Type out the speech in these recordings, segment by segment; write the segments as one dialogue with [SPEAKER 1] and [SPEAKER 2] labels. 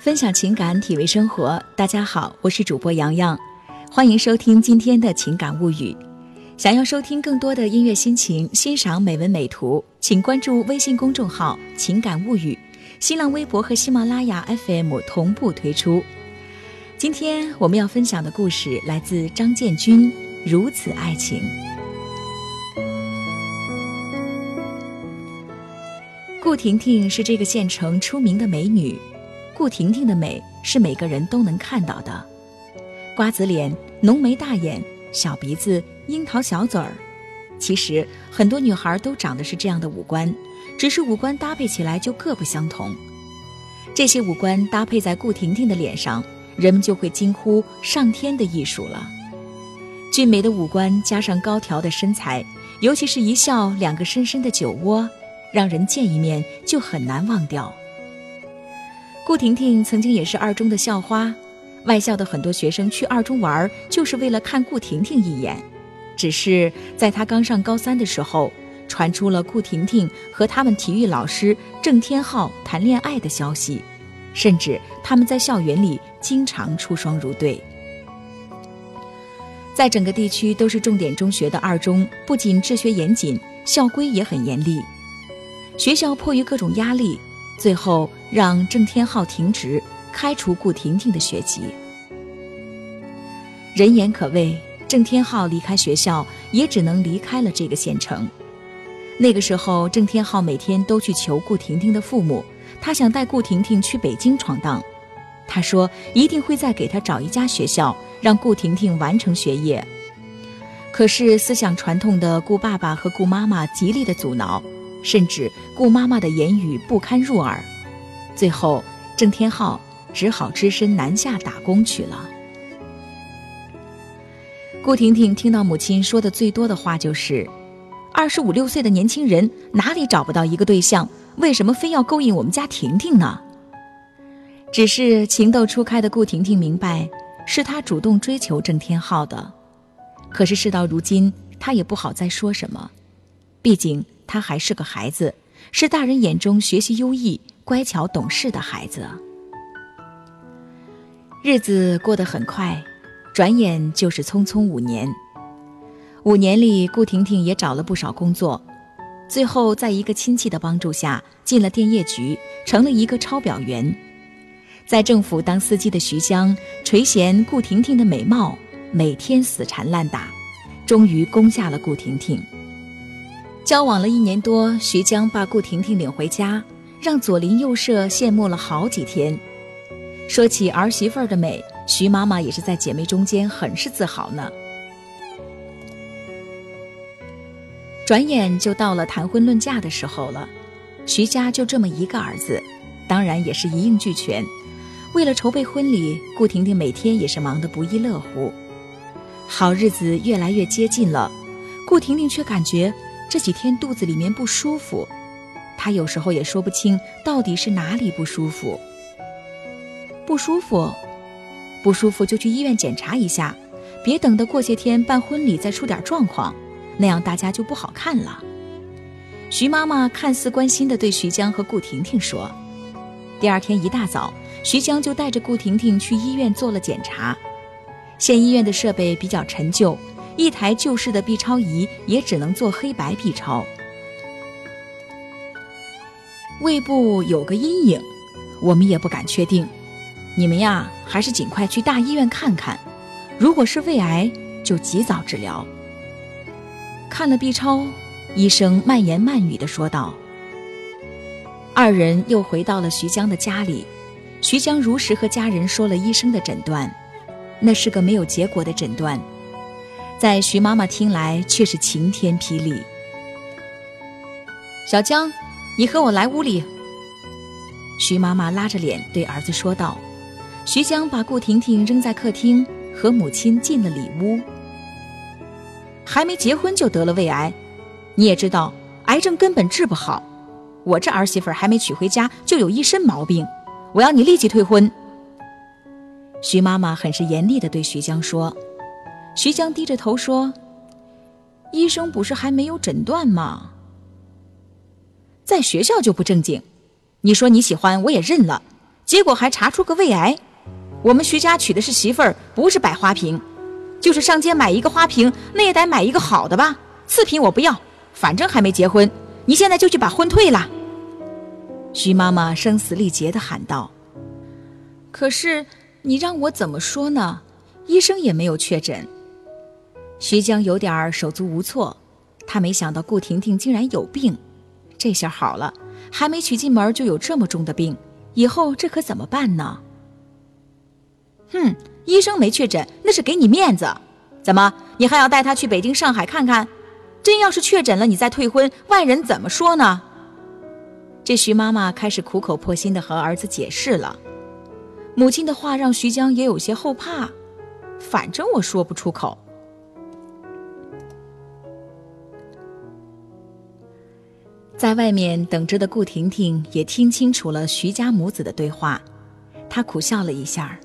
[SPEAKER 1] 分享情感，体味生活。大家好，我是主播洋洋，欢迎收听今天的情感物语。想要收听更多的音乐心情，欣赏美文美图，请关注微信公众号“情感物语”，新浪微博和喜马拉雅 FM 同步推出。今天我们要分享的故事来自张建军，《如此爱情》。顾婷婷是这个县城出名的美女。顾婷婷的美是每个人都能看到的，瓜子脸、浓眉大眼、小鼻子、樱桃小嘴儿。其实很多女孩都长得是这样的五官，只是五官搭配起来就各不相同。这些五官搭配在顾婷婷的脸上，人们就会惊呼上天的艺术了。俊美的五官加上高挑的身材，尤其是一笑两个深深的酒窝，让人见一面就很难忘掉。顾婷婷曾经也是二中的校花，外校的很多学生去二中玩，就是为了看顾婷婷一眼。只是在她刚上高三的时候，传出了顾婷婷和他们体育老师郑天浩谈恋爱的消息，甚至他们在校园里经常出双入对。在整个地区都是重点中学的二中，不仅治学严谨，校规也很严厉。学校迫于各种压力。最后让郑天浩停职，开除顾婷婷的学籍。人言可畏，郑天浩离开学校，也只能离开了这个县城。那个时候，郑天浩每天都去求顾婷婷的父母，他想带顾婷婷去北京闯荡。他说一定会再给他找一家学校，让顾婷婷完成学业。可是思想传统的顾爸爸和顾妈妈极力的阻挠。甚至顾妈妈的言语不堪入耳，最后郑天浩只好只身南下打工去了。顾婷婷听到母亲说的最多的话就是：“二十五六岁的年轻人哪里找不到一个对象？为什么非要勾引我们家婷婷呢？”只是情窦初开的顾婷婷明白，是她主动追求郑天浩的。可是事到如今，她也不好再说什么，毕竟。他还是个孩子，是大人眼中学习优异、乖巧懂事的孩子。日子过得很快，转眼就是匆匆五年。五年里，顾婷婷也找了不少工作，最后在一个亲戚的帮助下进了电业局，成了一个抄表员。在政府当司机的徐江垂涎顾婷婷的美貌，每天死缠烂打，终于攻下了顾婷婷。交往了一年多，徐江把顾婷婷领回家，让左邻右舍羡慕了好几天。说起儿媳妇儿的美，徐妈妈也是在姐妹中间很是自豪呢。转眼就到了谈婚论嫁的时候了，徐家就这么一个儿子，当然也是一应俱全。为了筹备婚礼，顾婷婷每天也是忙得不亦乐乎。好日子越来越接近了，顾婷婷却感觉。这几天肚子里面不舒服，他有时候也说不清到底是哪里不舒服。不舒服，不舒服就去医院检查一下，别等到过些天办婚礼再出点状况，那样大家就不好看了。徐妈妈看似关心地对徐江和顾婷婷说。第二天一大早，徐江就带着顾婷婷去医院做了检查。县医院的设备比较陈旧。一台旧式的 B 超仪也只能做黑白 B 超。胃部有个阴影，我们也不敢确定。你们呀，还是尽快去大医院看看。如果是胃癌，就及早治疗。看了 B 超，医生慢言慢语地说道。二人又回到了徐江的家里，徐江如实和家人说了医生的诊断，那是个没有结果的诊断。在徐妈妈听来却是晴天霹雳。小江，你和我来屋里。徐妈妈拉着脸对儿子说道。徐江把顾婷婷扔在客厅，和母亲进了里屋。还没结婚就得了胃癌，你也知道，癌症根本治不好。我这儿媳妇还没娶回家就有一身毛病，我要你立即退婚。徐妈妈很是严厉地对徐江说。徐江低着头说：“医生不是还没有诊断吗？在学校就不正经。你说你喜欢，我也认了。结果还查出个胃癌。我们徐家娶的是媳妇儿，不是摆花瓶。就是上街买一个花瓶，那也得买一个好的吧？次品我不要，反正还没结婚。你现在就去把婚退了。”徐妈妈声嘶力竭地喊道。“可是你让我怎么说呢？医生也没有确诊。”徐江有点手足无措，他没想到顾婷婷竟然有病。这下好了，还没娶进门就有这么重的病，以后这可怎么办呢？哼，医生没确诊，那是给你面子。怎么，你还要带他去北京、上海看看？真要是确诊了，你再退婚，外人怎么说呢？这徐妈妈开始苦口婆心地和儿子解释了。母亲的话让徐江也有些后怕，反正我说不出口。在外面等着的顾婷婷也听清楚了徐家母子的对话，她苦笑了一下。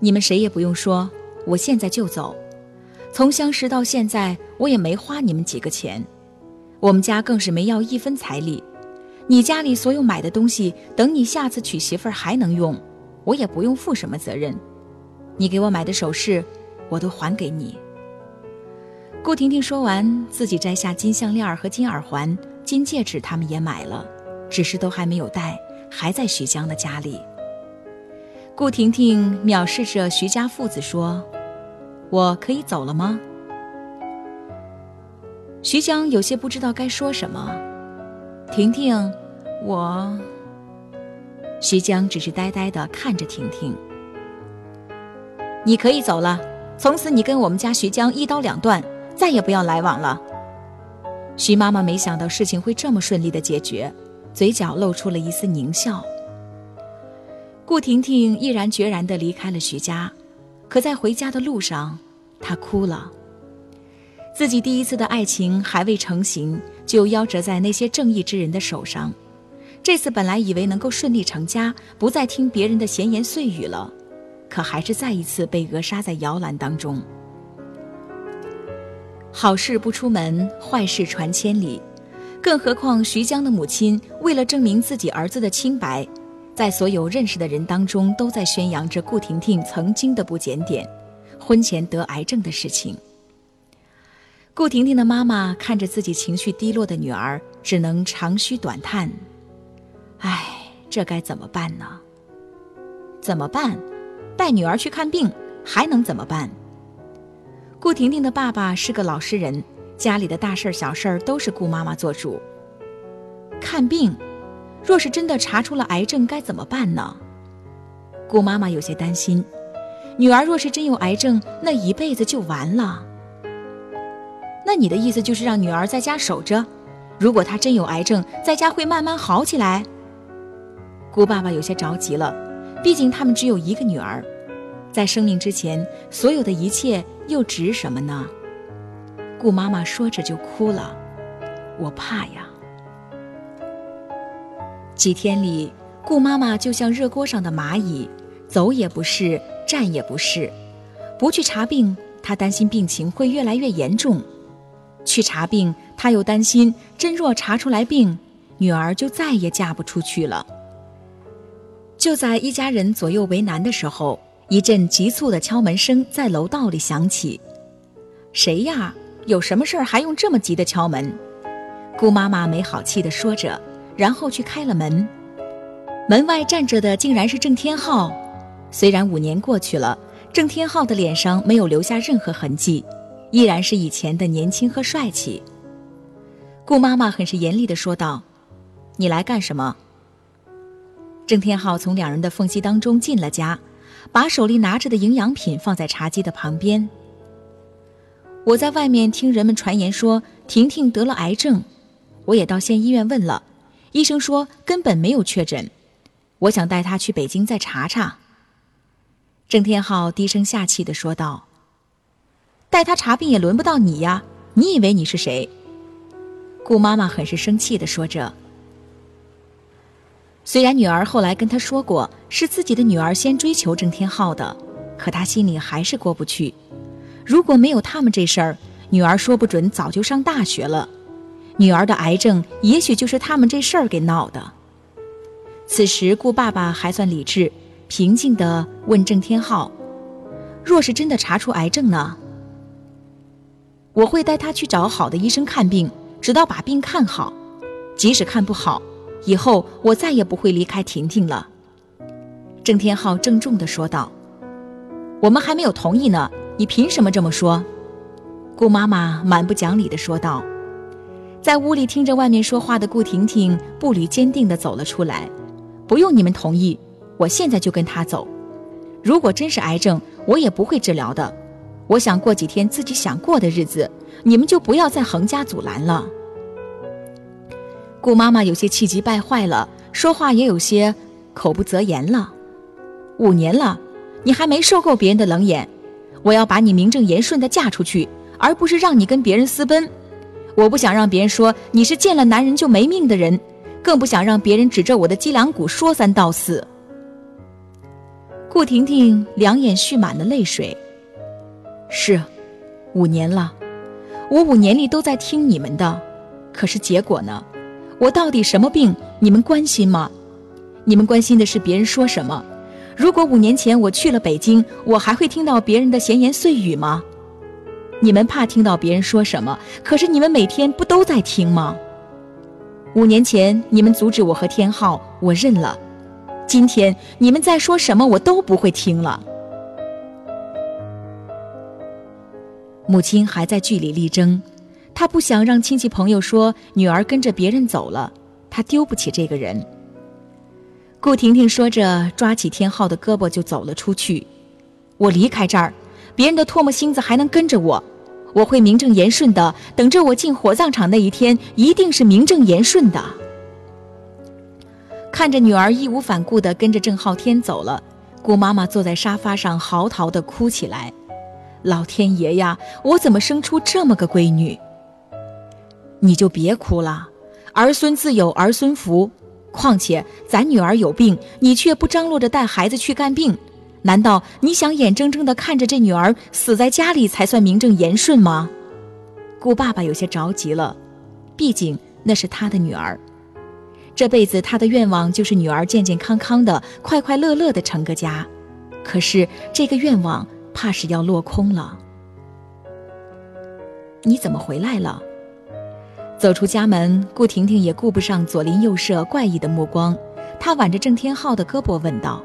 [SPEAKER 1] 你们谁也不用说，我现在就走。从相识到现在，我也没花你们几个钱，我们家更是没要一分彩礼。你家里所有买的东西，等你下次娶媳妇儿还能用，我也不用负什么责任。你给我买的首饰，我都还给你。顾婷婷说完，自己摘下金项链和金耳环。金戒指他们也买了，只是都还没有戴，还在徐江的家里。顾婷婷藐视着徐家父子说：“我可以走了吗？”徐江有些不知道该说什么。婷婷，我……徐江只是呆呆地看着婷婷。你可以走了，从此你跟我们家徐江一刀两断，再也不要来往了。徐妈妈没想到事情会这么顺利的解决，嘴角露出了一丝狞笑。顾婷婷毅然决然地离开了徐家，可在回家的路上，她哭了。自己第一次的爱情还未成型，就夭折在那些正义之人的手上。这次本来以为能够顺利成家，不再听别人的闲言碎语了，可还是再一次被扼杀在摇篮当中。好事不出门，坏事传千里。更何况徐江的母亲为了证明自己儿子的清白，在所有认识的人当中都在宣扬着顾婷婷曾经的不检点，婚前得癌症的事情。顾婷婷的妈妈看着自己情绪低落的女儿，只能长吁短叹：“唉，这该怎么办呢？怎么办？带女儿去看病，还能怎么办？”顾婷婷的爸爸是个老实人，家里的大事儿小事儿都是顾妈妈做主。看病，若是真的查出了癌症，该怎么办呢？顾妈妈有些担心，女儿若是真有癌症，那一辈子就完了。那你的意思就是让女儿在家守着，如果她真有癌症，在家会慢慢好起来。顾爸爸有些着急了，毕竟他们只有一个女儿。在生命之前，所有的一切又值什么呢？顾妈妈说着就哭了。我怕呀。几天里，顾妈妈就像热锅上的蚂蚁，走也不是，站也不是。不去查病，她担心病情会越来越严重；去查病，她又担心真若查出来病，女儿就再也嫁不出去了。就在一家人左右为难的时候。一阵急促的敲门声在楼道里响起，“谁呀？有什么事儿还用这么急的敲门？”顾妈妈没好气地说着，然后去开了门。门外站着的竟然是郑天浩。虽然五年过去了，郑天浩的脸上没有留下任何痕迹，依然是以前的年轻和帅气。顾妈妈很是严厉地说道：“你来干什么？”郑天浩从两人的缝隙当中进了家。把手里拿着的营养品放在茶几的旁边。我在外面听人们传言说婷婷得了癌症，我也到县医院问了，医生说根本没有确诊。我想带她去北京再查查。郑天浩低声下气地说道：“带她查病也轮不到你呀，你以为你是谁？”顾妈妈很是生气地说着。虽然女儿后来跟他说过是自己的女儿先追求郑天浩的，可他心里还是过不去。如果没有他们这事儿，女儿说不准早就上大学了。女儿的癌症也许就是他们这事儿给闹的。此时顾爸爸还算理智，平静地问郑天浩：“若是真的查出癌症呢？我会带他去找好的医生看病，直到把病看好。即使看不好，以后我再也不会离开婷婷了。”郑天浩郑重地说道：“我们还没有同意呢，你凭什么这么说？”顾妈妈蛮不讲理地说道。在屋里听着外面说话的顾婷婷步履坚定地走了出来。不用你们同意，我现在就跟他走。如果真是癌症，我也不会治疗的。我想过几天自己想过的日子，你们就不要再横加阻拦了。顾妈妈有些气急败坏了，说话也有些口不择言了。五年了，你还没受够别人的冷眼，我要把你名正言顺地嫁出去，而不是让你跟别人私奔。我不想让别人说你是见了男人就没命的人，更不想让别人指着我的脊梁骨说三道四。顾婷婷两眼蓄满了泪水。是，五年了，我五年里都在听你们的，可是结果呢？我到底什么病？你们关心吗？你们关心的是别人说什么？如果五年前我去了北京，我还会听到别人的闲言碎语吗？你们怕听到别人说什么？可是你们每天不都在听吗？五年前你们阻止我和天浩，我认了。今天你们在说什么，我都不会听了。母亲还在据理力争，她不想让亲戚朋友说女儿跟着别人走了，她丢不起这个人。顾婷婷说着，抓起天浩的胳膊就走了出去。我离开这儿，别人的唾沫星子还能跟着我。我会名正言顺的等着我进火葬场那一天，一定是名正言顺的。看着女儿义无反顾的跟着郑浩天走了，顾妈妈坐在沙发上嚎啕的哭起来。老天爷呀，我怎么生出这么个闺女？你就别哭了，儿孙自有儿孙福。况且咱女儿有病，你却不张罗着带孩子去看病。难道你想眼睁睁地看着这女儿死在家里才算名正言顺吗？顾爸爸有些着急了，毕竟那是他的女儿，这辈子他的愿望就是女儿健健康康的、快快乐乐的成个家。可是这个愿望怕是要落空了。你怎么回来了？走出家门，顾婷婷也顾不上左邻右舍怪异的目光，她挽着郑天浩的胳膊问道。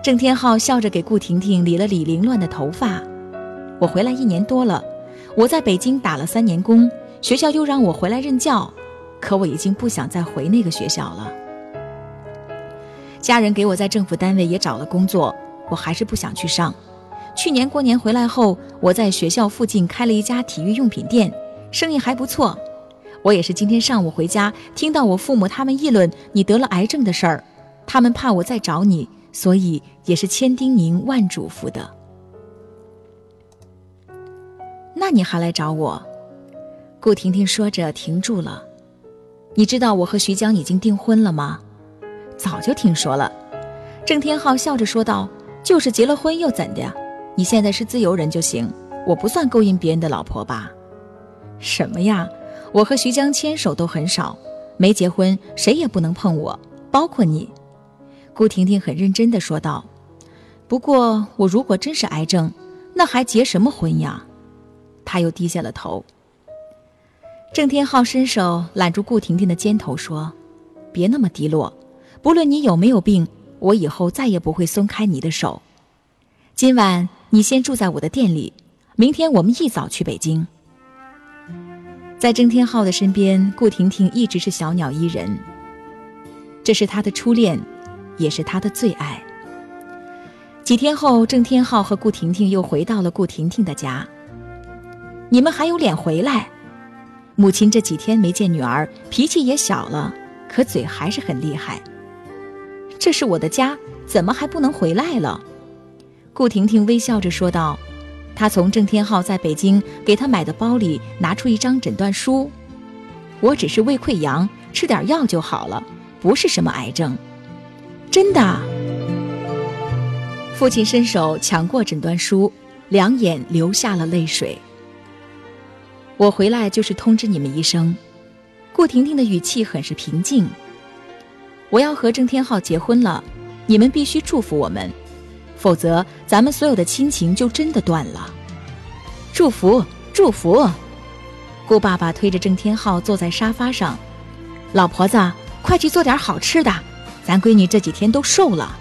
[SPEAKER 1] 郑天浩笑着给顾婷婷理了理凌乱的头发。我回来一年多了，我在北京打了三年工，学校又让我回来任教，可我已经不想再回那个学校了。家人给我在政府单位也找了工作，我还是不想去上。去年过年回来后，我在学校附近开了一家体育用品店，生意还不错。我也是今天上午回家，听到我父母他们议论你得了癌症的事儿，他们怕我再找你。所以也是千叮咛万嘱咐的。那你还来找我？顾婷婷说着停住了。你知道我和徐江已经订婚了吗？早就听说了。郑天浩笑着说道：“就是结了婚又怎的？你现在是自由人就行，我不算勾引别人的老婆吧？”什么呀？我和徐江牵手都很少，没结婚谁也不能碰我，包括你。顾婷婷很认真地说道：“不过，我如果真是癌症，那还结什么婚呀？”她又低下了头。郑天浩伸手揽住顾婷婷的肩头说：“别那么低落，不论你有没有病，我以后再也不会松开你的手。今晚你先住在我的店里，明天我们一早去北京。”在郑天浩的身边，顾婷婷一直是小鸟依人。这是他的初恋。也是他的最爱。几天后，郑天浩和顾婷婷又回到了顾婷婷的家。你们还有脸回来？母亲这几天没见女儿，脾气也小了，可嘴还是很厉害。这是我的家，怎么还不能回来了？顾婷婷微笑着说道。他从郑天浩在北京给他买的包里拿出一张诊断书。我只是胃溃疡，吃点药就好了，不是什么癌症。真的，父亲伸手抢过诊断书，两眼流下了泪水。我回来就是通知你们一声。顾婷婷的语气很是平静。我要和郑天浩结婚了，你们必须祝福我们，否则咱们所有的亲情就真的断了。祝福，祝福！顾爸爸推着郑天浩坐在沙发上，老婆子，快去做点好吃的，咱闺女这几天都瘦了。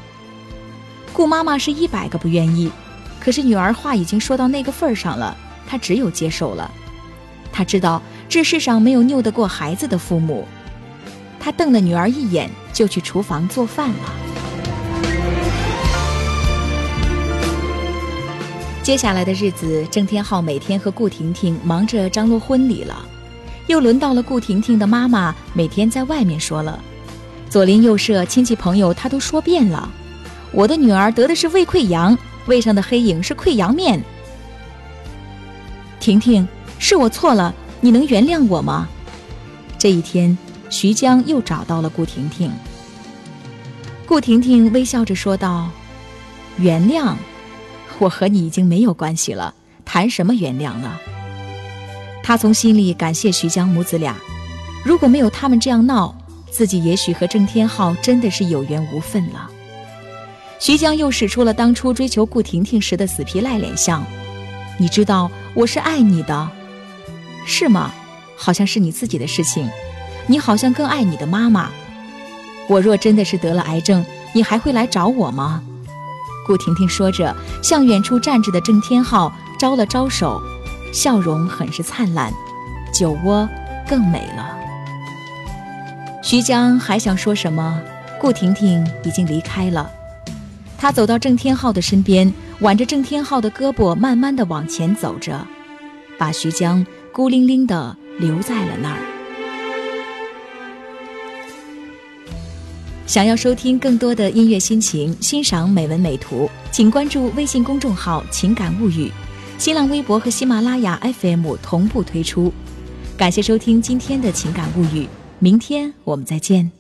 [SPEAKER 1] 顾妈妈是一百个不愿意，可是女儿话已经说到那个份儿上了，她只有接受了。她知道这世上没有拗得过孩子的父母。她瞪了女儿一眼，就去厨房做饭了。接下来的日子，郑天浩每天和顾婷婷忙着张罗婚礼了，又轮到了顾婷婷的妈妈每天在外面说了，左邻右舍、亲戚朋友他都说遍了。我的女儿得的是胃溃疡，胃上的黑影是溃疡面。婷婷，是我错了，你能原谅我吗？这一天。徐江又找到了顾婷婷。顾婷婷微笑着说道：“原谅，我和你已经没有关系了，谈什么原谅呢？”他从心里感谢徐江母子俩，如果没有他们这样闹，自己也许和郑天浩真的是有缘无分了。徐江又使出了当初追求顾婷婷时的死皮赖脸相：“你知道我是爱你的，是吗？好像是你自己的事情。”你好像更爱你的妈妈。我若真的是得了癌症，你还会来找我吗？顾婷婷说着，向远处站着的郑天浩招了招手，笑容很是灿烂，酒窝更美了。徐江还想说什么，顾婷婷已经离开了。他走到郑天浩的身边，挽着郑天浩的胳膊，慢慢的往前走着，把徐江孤零零的留在了那儿。想要收听更多的音乐心情，欣赏美文美图，请关注微信公众号“情感物语”，新浪微博和喜马拉雅 FM 同步推出。感谢收听今天的情感物语，明天我们再见。